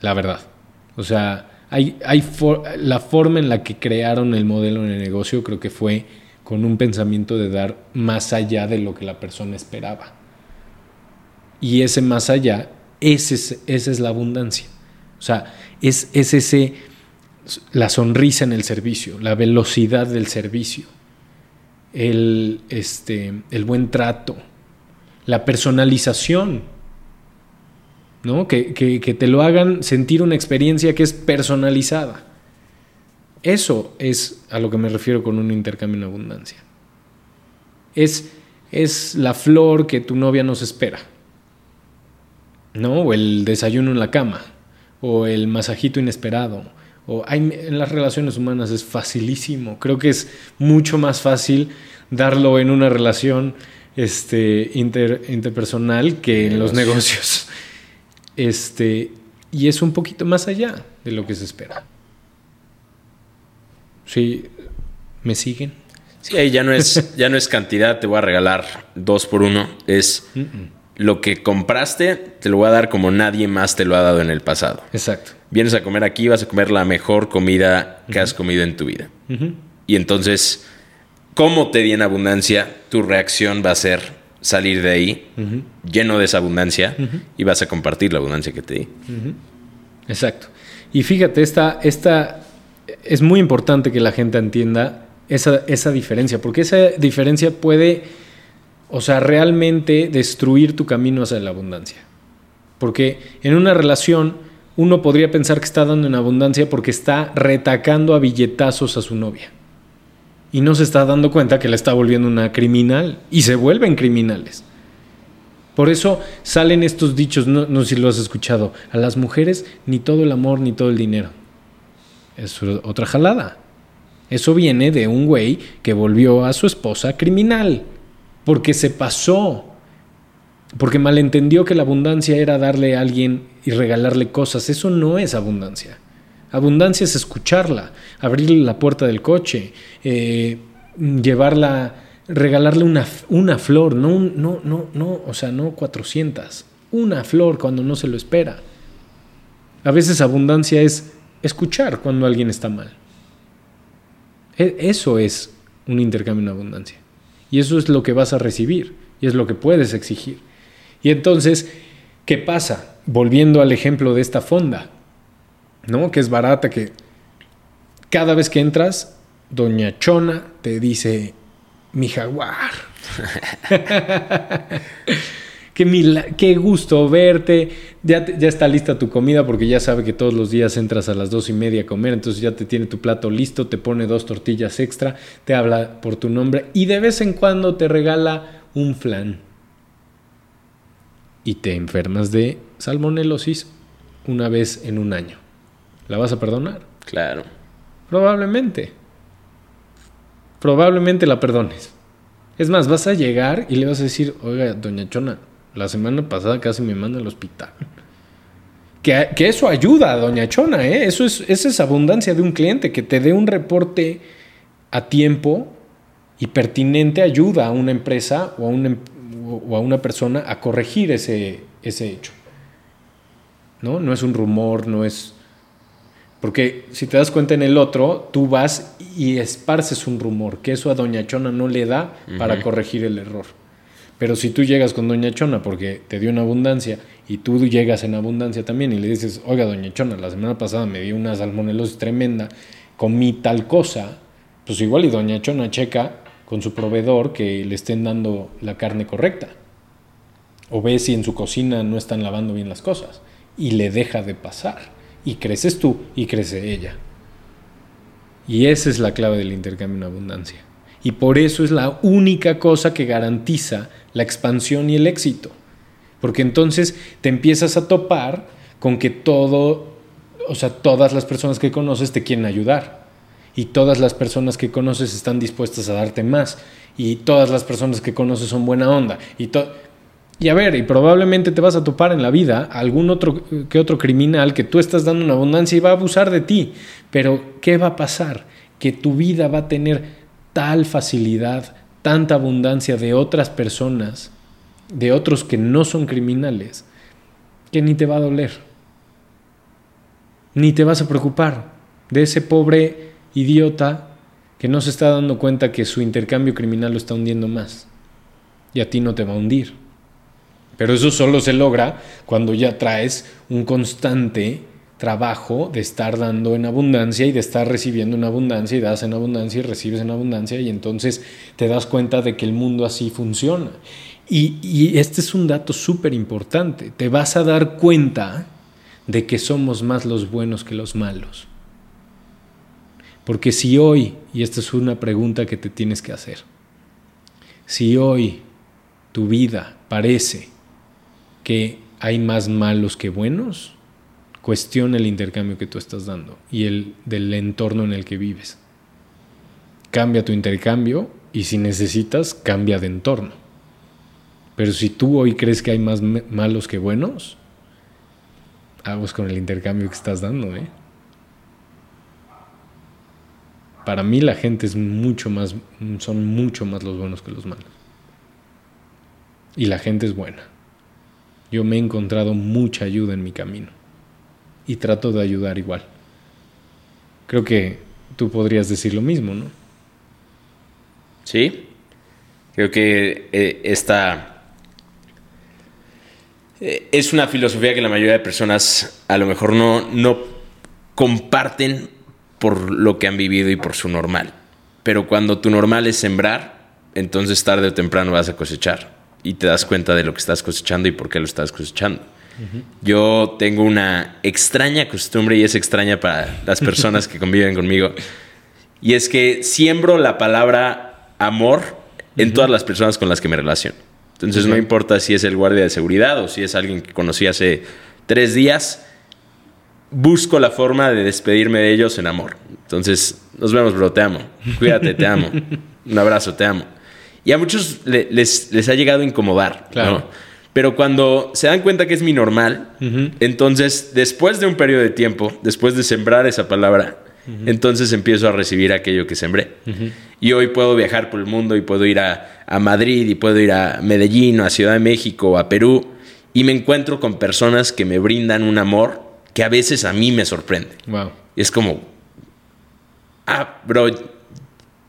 La verdad. O sea, hay, hay for- la forma en la que crearon el modelo en el negocio creo que fue con un pensamiento de dar más allá de lo que la persona esperaba. Y ese más allá, ese es, esa es la abundancia. O sea, es, es ese, la sonrisa en el servicio, la velocidad del servicio el, este, el buen trato, la personalización, ¿no? Que, que- que te lo hagan sentir una experiencia que es personalizada. Eso es a lo que me refiero con un intercambio en abundancia. Es, es la flor que tu novia nos espera, ¿no? O el desayuno en la cama, o el masajito inesperado. O hay, en las relaciones humanas es facilísimo. Creo que es mucho más fácil darlo en una relación este, inter- interpersonal que en los negocios. Este, y es un poquito más allá de lo que se espera. Sí, ¿me siguen? Sí, ahí ya no es, ya no es cantidad, te voy a regalar dos por uno. Es lo que compraste, te lo voy a dar como nadie más te lo ha dado en el pasado. Exacto. Vienes a comer aquí, vas a comer la mejor comida que has comido en tu vida. Y entonces, como te di en abundancia, tu reacción va a ser salir de ahí lleno de esa abundancia y vas a compartir la abundancia que te di. Exacto. Y fíjate, esta, esta es muy importante que la gente entienda esa, esa diferencia, porque esa diferencia puede, o sea, realmente destruir tu camino hacia la abundancia. Porque en una relación uno podría pensar que está dando en abundancia porque está retacando a billetazos a su novia. Y no se está dando cuenta que la está volviendo una criminal. Y se vuelven criminales. Por eso salen estos dichos, no, no sé si lo has escuchado, a las mujeres ni todo el amor ni todo el dinero. Es otra jalada. Eso viene de un güey que volvió a su esposa criminal, porque se pasó, porque malentendió que la abundancia era darle a alguien y regalarle cosas. Eso no es abundancia. Abundancia es escucharla, abrirle la puerta del coche, eh, llevarla, regalarle una, una flor, no, no, no, no, o sea, no 400, una flor cuando no se lo espera. A veces abundancia es escuchar cuando alguien está mal. E- Eso es un intercambio en abundancia. Y eso es lo que vas a recibir y es lo que puedes exigir. Y entonces, ¿Qué pasa? Volviendo al ejemplo de esta fonda, ¿no? Que es barata, que cada vez que entras, Doña Chona te dice, mi jaguar. qué, qué gusto verte. Ya, te- ya está lista tu comida porque ya sabe que todos los días entras a las dos y media a comer, entonces ya te tiene tu plato listo, te pone dos tortillas extra, te habla por tu nombre y de vez en cuando te regala un flan. Y te enfermas de salmonelosis una vez en un año. ¿La vas a perdonar? Claro. Probablemente. Probablemente la perdones. Es más, vas a llegar y le vas a decir, oiga, doña Chona, la semana pasada casi me manda al hospital. Que, que eso ayuda a doña Chona, ¿eh? Eso es, esa es abundancia de un cliente, que te dé un reporte a tiempo y pertinente ayuda a una empresa o a una, em- o a una persona a corregir ese, ese hecho. ¿No? No es un rumor, no es... Porque si te das cuenta en el otro, tú vas y esparces un rumor, que eso a Doña Chona no le da para corregir el error. Pero si tú llegas con Doña Chona porque te dio una abundancia y tú llegas en abundancia también y le dices, oiga Doña Chona, la semana pasada me dio una salmonelosis tremenda, comí tal cosa, pues igual y Doña Chona checa con su proveedor que le estén dando la carne correcta. O ve si en su cocina no están lavando bien las cosas y le deja de pasar. Y creces tú y crece ella. Y esa es la clave del intercambio en abundancia. Y por eso es la única cosa que garantiza la expansión y el éxito. Porque entonces te empiezas a topar con que todo, o sea, todas las personas que conoces te quieren ayudar. Y todas las personas que conoces están dispuestas a darte más. Y todas las personas que conoces son buena onda. Y y a ver, y probablemente te vas a topar en la vida algún otro que otro criminal que tú estás dando una abundancia y va a abusar de ti. Pero, ¿qué va a pasar? Que tu vida va a tener tal facilidad, tanta abundancia de otras personas, de otros que no son criminales, que ni te va a doler. Ni te vas a preocupar de ese pobre idiota que no se está dando cuenta que su intercambio criminal lo está hundiendo más. Y a ti no te va a hundir. Pero eso solo se logra cuando ya traes un constante trabajo de estar dando en abundancia y de estar recibiendo en abundancia y das en abundancia y recibes en abundancia y entonces te das cuenta de que el mundo así funciona. Y, y este es un dato súper importante. Te vas a dar cuenta de que somos más los buenos que los malos. Porque si hoy, y esta es una pregunta que te tienes que hacer, si hoy tu vida parece que hay más malos que buenos, cuestiona el intercambio que tú estás dando y el del entorno en el que vives. Cambia tu intercambio y si necesitas, cambia de entorno. Pero si tú hoy crees que hay más malos que buenos, aguas con el intercambio que estás dando, ¿eh? Para mí la gente es mucho más, son mucho más los buenos que los malos. Y la gente es buena. Yo me he encontrado mucha ayuda en mi camino. Y trato de ayudar igual. Creo que tú podrías decir lo mismo, ¿no? Sí. Creo que eh, esta eh, es una filosofía que la mayoría de personas a lo mejor no, no comparten por lo que han vivido y por su normal. Pero cuando tu normal es sembrar, entonces tarde o temprano vas a cosechar. Y te das cuenta de lo que estás cosechando y por qué lo estás cosechando. Yo tengo una extraña costumbre y es extraña para las personas que conviven conmigo. Y es que siembro la palabra amor en todas las personas con las que me relaciono. Entonces no importa si es el guardia de seguridad o si es alguien que conocí hace tres días, busco la forma de despedirme de ellos en amor. Entonces, nos vemos, bro, te amo. Cuídate, te amo. Un abrazo, te amo. Y a muchos le- les, les ha llegado a incomodar, Claro. ¿no? Pero cuando se dan cuenta que es mi normal, entonces, después de un periodo de tiempo, después de sembrar esa palabra, entonces empiezo a recibir aquello que sembré. Y hoy puedo viajar por el mundo y puedo ir a, a Madrid y puedo ir a Medellín o a Ciudad de México o a Perú y me encuentro con personas que me brindan un amor que a veces a mí me sorprende. Wow. Es como, ah, bro,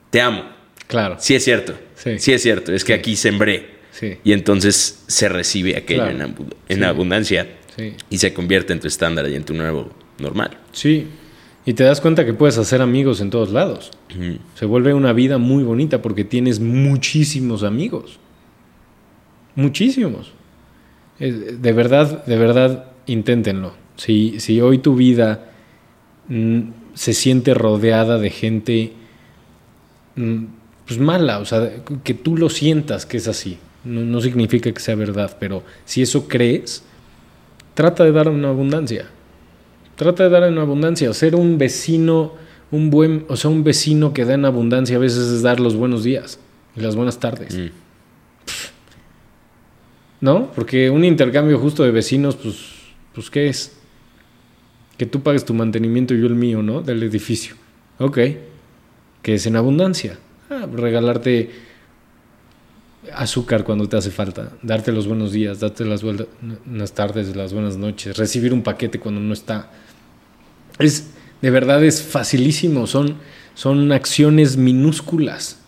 te amo. Claro. Sí es cierto. Sí. Sí, es cierto. Es que aquí sembré. Sí. Y entonces se recibe aquello Claro. en, abu- en Sí. abundancia Sí. y se convierte en tu estándar y en tu nuevo normal. Sí. Y te das cuenta que puedes hacer amigos en todos lados. Se vuelve una vida muy bonita porque tienes muchísimos amigos. Muchísimos. Eh, De verdad, de verdad, inténtenlo. Si, si hoy tu vida mm, se siente rodeada de gente mm, pues mala, o sea, que tú lo sientas que es así. No, no significa que sea verdad, pero si eso crees, trata de dar una abundancia. Trata de dar en abundancia. Ser un vecino, un buen, o sea, un vecino que da en abundancia a veces es dar los buenos días y las buenas tardes. Mm. ¿No? Porque un intercambio justo de vecinos, pues, pues ¿qué es? Que tú pagues tu mantenimiento y yo el mío, ¿no? Del edificio. Ok. Que es en abundancia. Ah, regalarte azúcar cuando te hace falta, darte los buenos días, darte las buenas tardes, las buenas noches, recibir un paquete cuando no está. Es, de verdad es facilísimo, son, son acciones minúsculas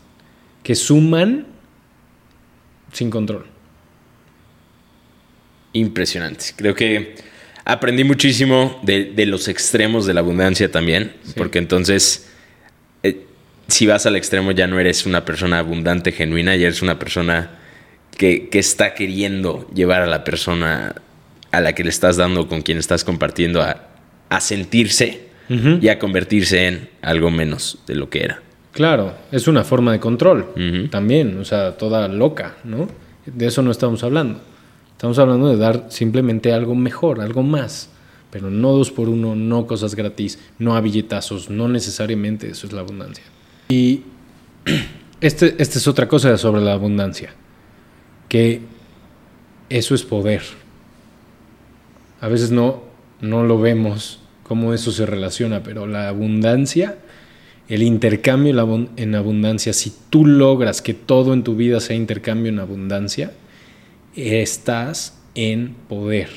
que suman sin control. Impresionante. Creo que aprendí muchísimo de, de los extremos de la abundancia también, porque entonces, si vas al extremo ya no eres una persona abundante, genuina, ya eres una persona que, que está queriendo llevar a la persona a la que le estás dando, con quien estás compartiendo, a, a sentirse y a convertirse en algo menos de lo que era. Claro, es una forma de control también, o sea, toda loca, ¿no? De eso no estamos hablando. Estamos hablando de dar simplemente algo mejor, algo más, pero no dos por uno, no cosas gratis, no a billetazos, no necesariamente eso es la abundancia. Y este, esta es otra cosa sobre la abundancia, que eso es poder. A veces no, no lo vemos cómo eso se relaciona, pero la abundancia el intercambio en abundancia, si tú logras que todo en tu vida sea intercambio en abundancia, estás en poder.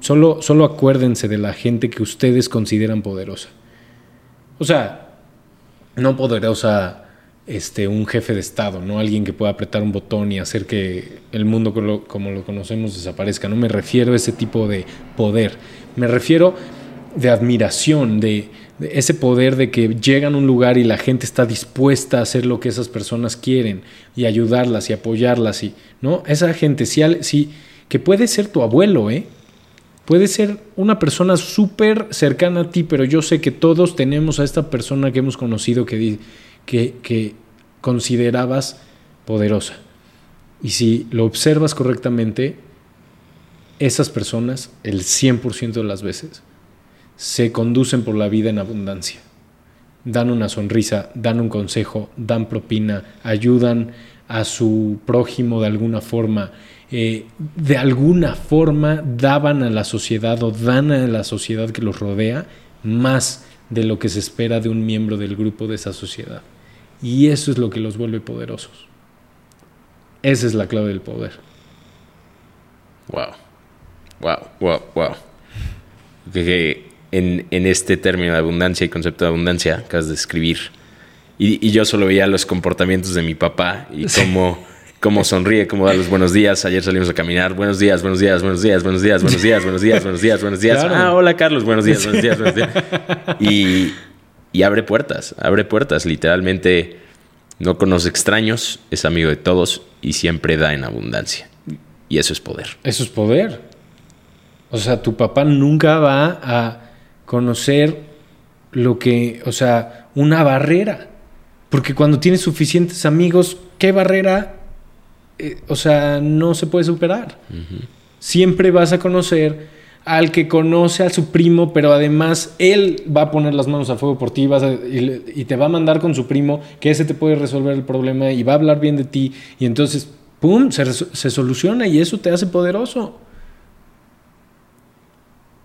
Solo, solo acuérdense de la gente que ustedes consideran poderosa. O sea, no poderosa este, un jefe de Estado, no alguien que pueda apretar un botón y hacer que el mundo como lo, conocemos desaparezca. No me refiero a ese tipo de poder. Me refiero de admiración, de, ese poder de que llegan a un lugar y la gente está dispuesta a hacer lo que esas personas quieren y ayudarlas y apoyarlas. Y, ¿no? Esa gente, sí, sí, que puede ser tu abuelo, ¿eh? Puede ser una persona súper cercana a ti, pero yo sé que todos tenemos a esta persona que hemos conocido que, que considerabas poderosa. Y si lo observas correctamente, esas personas, el 100% de las veces, se conducen por la vida en abundancia. Dan una sonrisa, dan un consejo, dan propina, ayudan a su prójimo de alguna forma, eh, de alguna forma daban a la sociedad o dan a la sociedad que los rodea más de lo que se espera de un miembro del grupo de esa sociedad. Y eso es lo que los vuelve poderosos. Esa es la clave del poder. Wow. Wow, wow, wow. Que, en, en este término de abundancia y concepto de abundancia acabas de escribir. Y, y yo solo veía los comportamientos de mi papá y cómo, cómo sonríe, cómo da los buenos días. Ayer salimos a caminar. Buenos días, buenos días, buenos días, buenos días, buenos días, buenos días, buenos días, buenos días. Claro. Ah, hola Carlos, buenos días, buenos días, buenos días. Y, y abre puertas, abre puertas. Literalmente no conoce extraños, es amigo de todos y siempre da en abundancia. Y eso es poder. Eso es poder. O sea, tu papá nunca va a conocer lo que, o sea, una barrera. Porque cuando tienes suficientes amigos, ¿qué barrera? Eh, o sea, no se puede superar. Siempre vas a conocer al que conoce a su primo, pero además él va a poner las manos a fuego por ti vas a- y, te va a mandar con su primo, que ese te puede resolver el problema y va a hablar bien de ti. Y entonces, ¡pum!, se, soluciona y eso te hace poderoso.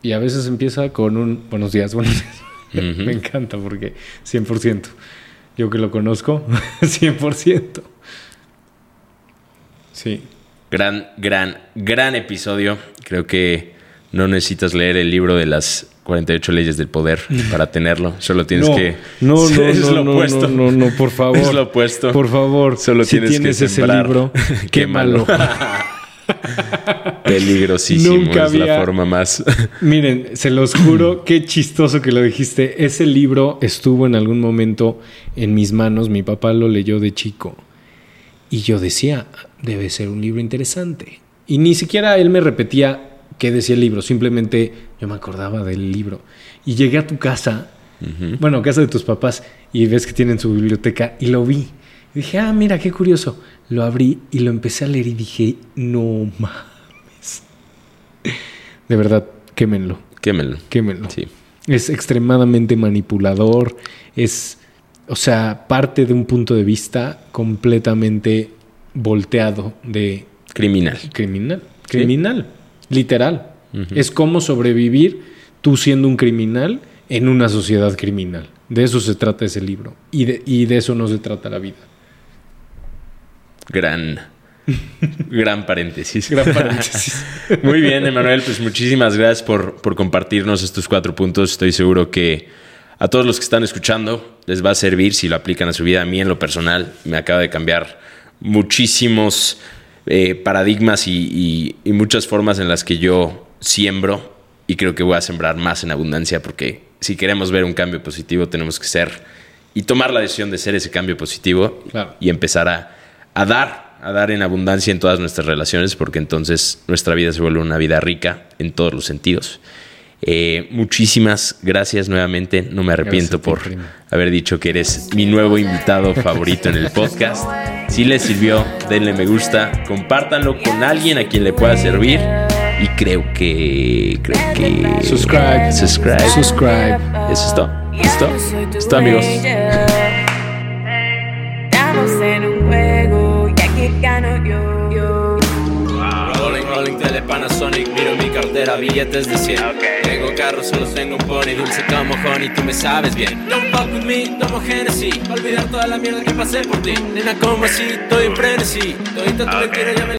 Y a veces empieza con un buenos días, buenos días. Me encanta porque 100%. Yo que lo conozco, 100%. Sí. Gran, gran, gran episodio. Creo que no necesitas leer el libro de las 48 leyes del poder para tenerlo. Solo tienes no, que. no, no, es no, lo no, opuesto. no, no, no, por favor. Es lo opuesto. Por favor, Solo si tienes que tienes ese sembrar. libro, Quémalo. Peligrosísimo. Nunca es la forma más. Miren, se los juro, qué chistoso que lo dijiste. Ese libro estuvo en algún momento en mis manos. Mi papá lo leyó de chico. Y yo decía, debe ser un libro interesante. Y ni siquiera él me repetía qué decía el libro. Simplemente yo me acordaba del libro. Y llegué a tu casa, bueno, casa de tus papás, y ves que tienen su biblioteca, y lo vi. Y dije, ah, mira, qué curioso. Lo abrí y lo empecé a leer y dije, no mames. De verdad, quémenlo, Quémelo. quémenlo. Sí. Es extremadamente manipulador, es, o sea, parte de un punto de vista completamente volteado de Criminal. criminal. Criminal, literal. Es como sobrevivir tú siendo un criminal en una sociedad criminal. De eso se trata ese libro. Y de, y de eso no se trata la vida. Gran. Gran paréntesis. Gran paréntesis. Muy bien, Emanuel, pues muchísimas gracias por, por compartirnos estos cuatro puntos. Estoy seguro que a todos los que están escuchando les va a servir si lo aplican a su vida. A mí en lo personal me acaba de cambiar muchísimos eh, paradigmas y, y- y muchas formas en las que yo siembro y creo que voy a sembrar más en abundancia porque si queremos ver un cambio positivo tenemos que ser y tomar la decisión de ser ese cambio positivo Claro. y empezar a, a dar, a dar en abundancia en todas nuestras relaciones, porque entonces nuestra vida se vuelve una vida rica en todos los sentidos. Eh, muchísimas gracias nuevamente. No me arrepiento ti, por haber dicho que eres mi nuevo invitado favorito en el podcast. Si les sirvió, denle me gusta, compártanlo con alguien a quien le pueda servir. Y creo que. Creo que. Subscribe. Subscribe. Subscribe. Eso es todo. ¿Listo? ¿Listo, amigos? Estamos en un juego y aquí gano yo. yo. Rolling, rolling, tele Panasonic, miro mi cartera, billetes de 100 Tengo solo tengo un pony, dulce como honey, tú me sabes bien. Don't fuck with me, tomo Genesis, olvidar toda la mierda que pasé por ti. Nena, como así, estoy en frenesí, todita tu mentira ya me